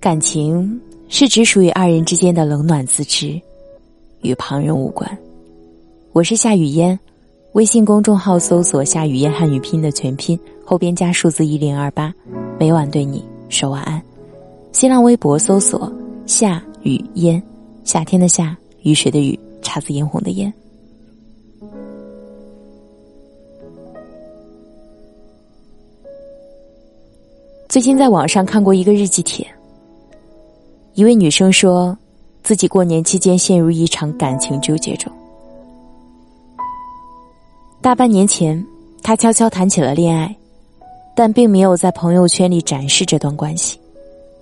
感情是只属于二人之间的冷暖自知，与旁人无关。我是夏雨嫣，微信公众号搜索“夏雨嫣汉语拼音”的全拼，后边加数字一零二八，每晚对你说晚安。新浪微博搜索“夏雨嫣”，夏天的夏，雨水的雨，姹紫嫣红的嫣。最近在网上看过一个日记帖。一位女生说，自己过年期间陷入一场感情纠结中。大半年前，她悄悄谈起了恋爱，但并没有在朋友圈里展示这段关系，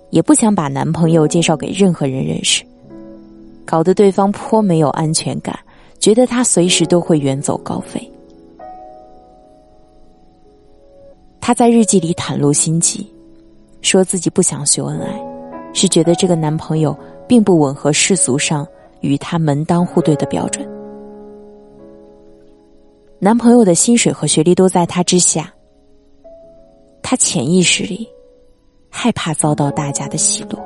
也不想把男朋友介绍给任何人认识，搞得对方颇没有安全感，觉得他随时都会远走高飞。她在日记里袒露心迹，说自己不想秀恩爱。是觉得这个男朋友并不吻合世俗上与他门当户对的标准。男朋友的薪水和学历都在他之下，他潜意识里害怕遭到大家的奚落。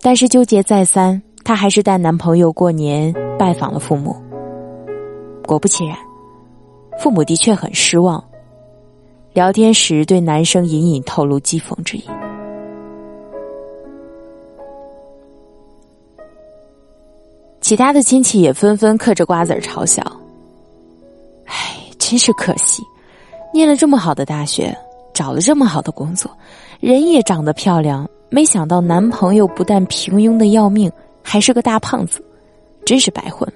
但是纠结再三，她还是带男朋友过年拜访了父母。果不其然，父母的确很失望。聊天时，对男生隐隐透露讥讽之意。其他的亲戚也纷纷嗑着瓜子儿嘲笑：“哎，真是可惜，念了这么好的大学，找了这么好的工作，人也长得漂亮，没想到男朋友不但平庸的要命，还是个大胖子，真是白混了。”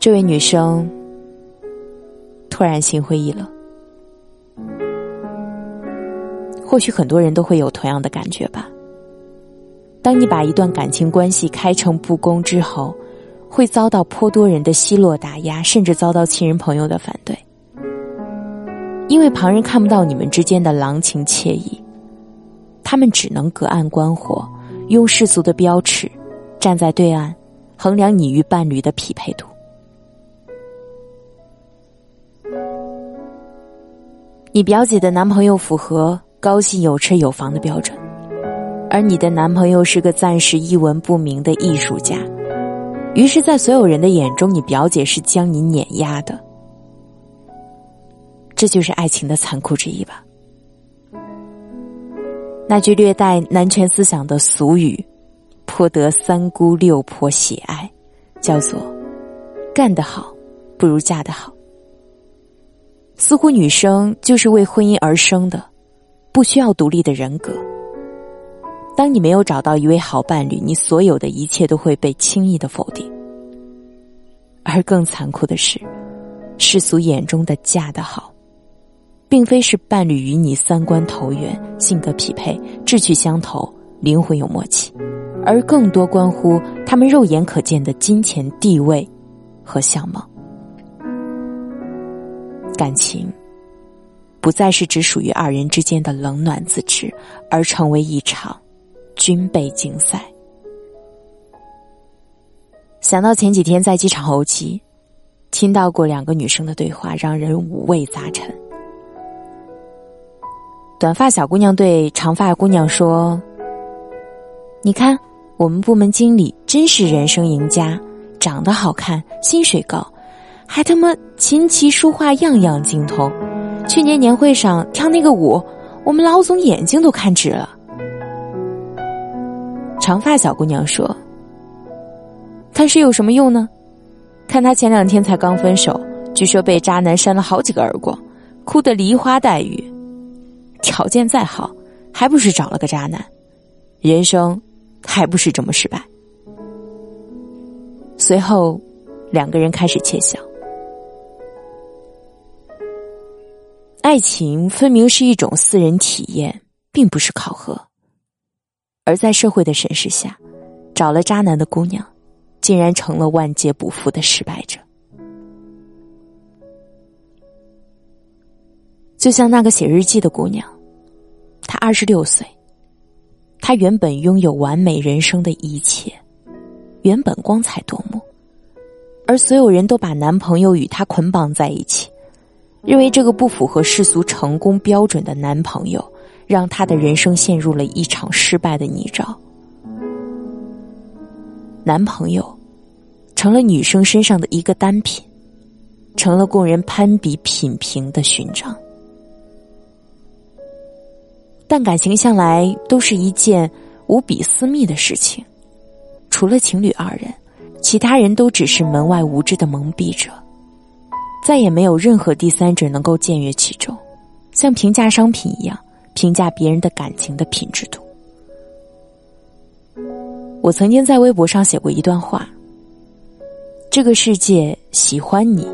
这位女生。突然心灰意冷，或许很多人都会有同样的感觉吧。当你把一段感情关系开诚布公之后，会遭到颇多人的奚落打压，甚至遭到亲人朋友的反对，因为旁人看不到你们之间的郎情妾意，他们只能隔岸观火，用世俗的标尺站在对岸，衡量你与伴侣的匹配度。你表姐的男朋友符合高薪有车有房的标准，而你的男朋友是个暂时一文不名的艺术家，于是，在所有人的眼中，你表姐是将你碾压的。这就是爱情的残酷之一吧。那句略带男权思想的俗语，颇得三姑六婆喜爱，叫做“干得好，不如嫁得好”。似乎女生就是为婚姻而生的，不需要独立的人格。当你没有找到一位好伴侣，你所有的一切都会被轻易的否定。而更残酷的是，世俗眼中的嫁得好，并非是伴侣与你三观投缘、性格匹配、志趣相投、灵魂有默契，而更多关乎他们肉眼可见的金钱、地位和相貌。感情，不再是只属于二人之间的冷暖自知，而成为一场军备竞赛。想到前几天在机场候机，听到过两个女生的对话，让人五味杂陈。短发小姑娘对长发姑娘说：“你看，我们部门经理真是人生赢家，长得好看，薪水高。”还他妈琴棋书画样样精通，去年年会上跳那个舞，我们老总眼睛都看直了。长发小姑娘说：“看是有什么用呢？看他前两天才刚分手，据说被渣男扇了好几个耳光，哭得梨花带雨。条件再好，还不是找了个渣男，人生还不是这么失败。”随后，两个人开始窃笑。爱情分明是一种私人体验，并不是考核。而在社会的审视下，找了渣男的姑娘，竟然成了万劫不复的失败者。就像那个写日记的姑娘，二十六岁，她原本拥有完美人生的一切，原本光彩夺目，而所有人都把男朋友与她捆绑在一起，认为这个不符合世俗成功标准的男朋友，让她的人生陷入了一场失败的泥沼。男朋友，成了女生身上的一个单品，成了供人攀比品评的勋章。但感情向来都是一件无比私密的事情，除了情侣二人，其他人都只是门外无知的蒙蔽者，再也没有任何第三者能够僭越其中，像评价商品一样评价别人的感情的品质度。我曾经在微博上写过一段话：这个世界喜欢你，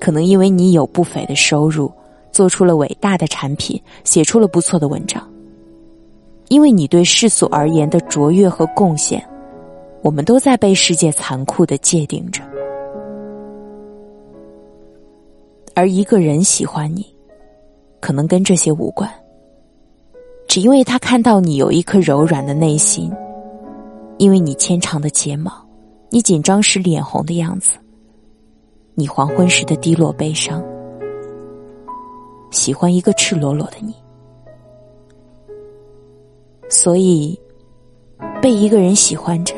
可能因为你有不菲的收入。做出了伟大的产品，写出了不错的文章。因为你对世俗而言的卓越和贡献，我们都在被世界残酷的界定着。而一个人喜欢你，可能跟这些无关，只因为他看到你有一颗柔软的内心，因为你纤长的睫毛，你紧张时脸红的样子，你黄昏时的低落悲伤。喜欢一个赤裸裸的你，所以被一个人喜欢着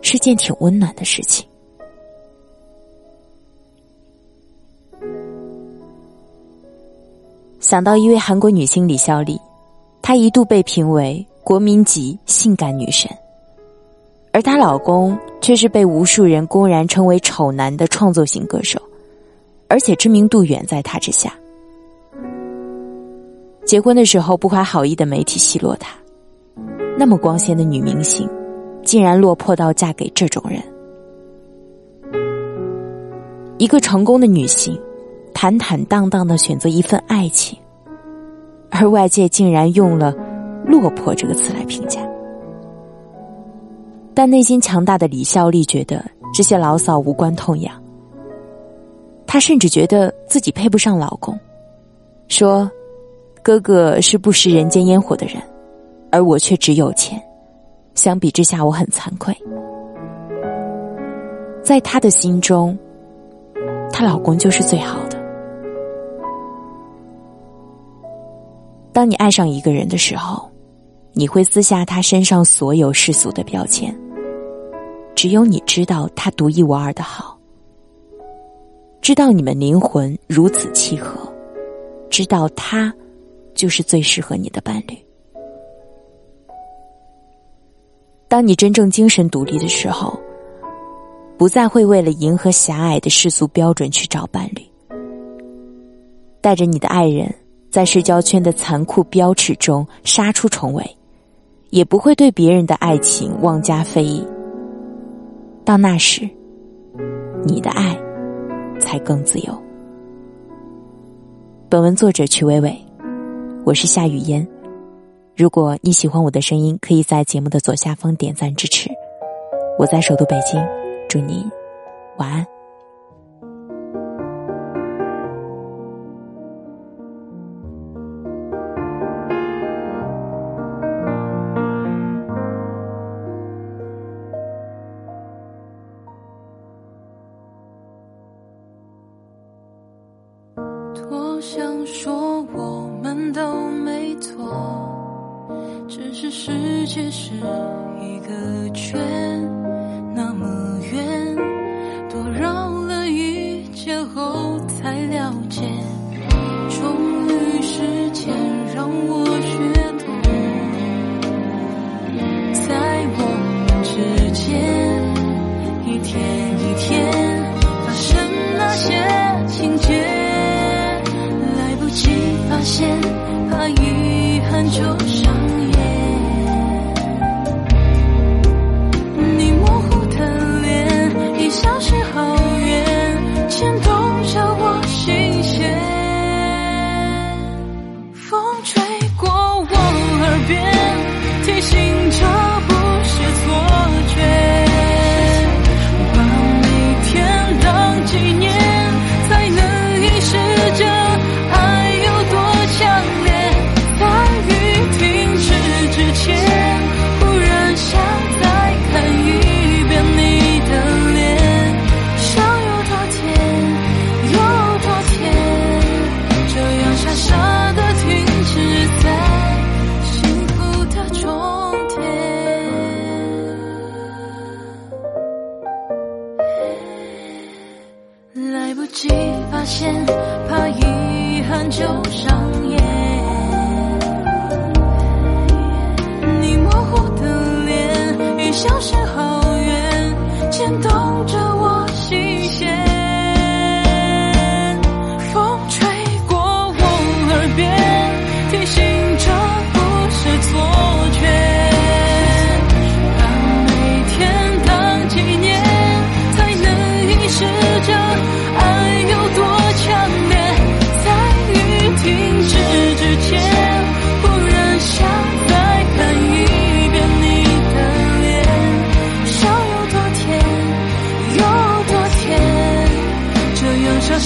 是件挺温暖的事情。想到一位韩国女星李孝利，她一度被评为国民级性感女神，而她老公却是被无数人公然称为丑男的创作型歌手，而且知名度远在她之下。结婚的时候，不怀好意的媒体奚落她，那么光鲜的女明星，竟然落魄到嫁给这种人。一个成功的女性，坦坦荡荡的选择一份爱情，而外界竟然用了“落魄”这个词来评价。但内心强大的李孝利觉得这些牢骚无关痛痒，她甚至觉得自己配不上老公，说。哥哥是不食人间烟火的人，而我却只有钱。相比之下，我很惭愧。在她的心中，她老公就是最好的。当你爱上一个人的时候，你会撕下他身上所有世俗的标签。只有你知道他独一无二的好，知道你们灵魂如此契合，知道他。就是最适合你的伴侣。当你真正精神独立的时候，不再会为了迎合狭隘的世俗标准去找伴侣，带着你的爱人，在社交圈的残酷标尺中杀出重围，也不会对别人的爱情妄加非议。到那时，你的爱才更自由。本文作者曲伟伟。我是夏雨嫣，如果你喜欢我的声音，可以在节目的左下方点赞支持。我在首都北京，祝你晚安。才了解，终于时间让我学懂，在我们之间，一天一天发生那些情节，来不及发现。怕遗憾就上及发现，怕遗憾就上演。你模糊的脸，已消失好远，牵动着。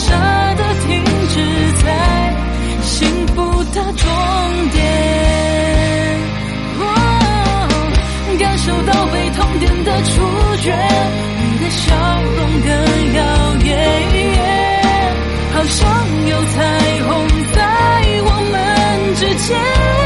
舍得停止在幸福的终点。哦，感受到被痛点的触觉，你的笑容更耀眼，好像有彩虹在我们之间。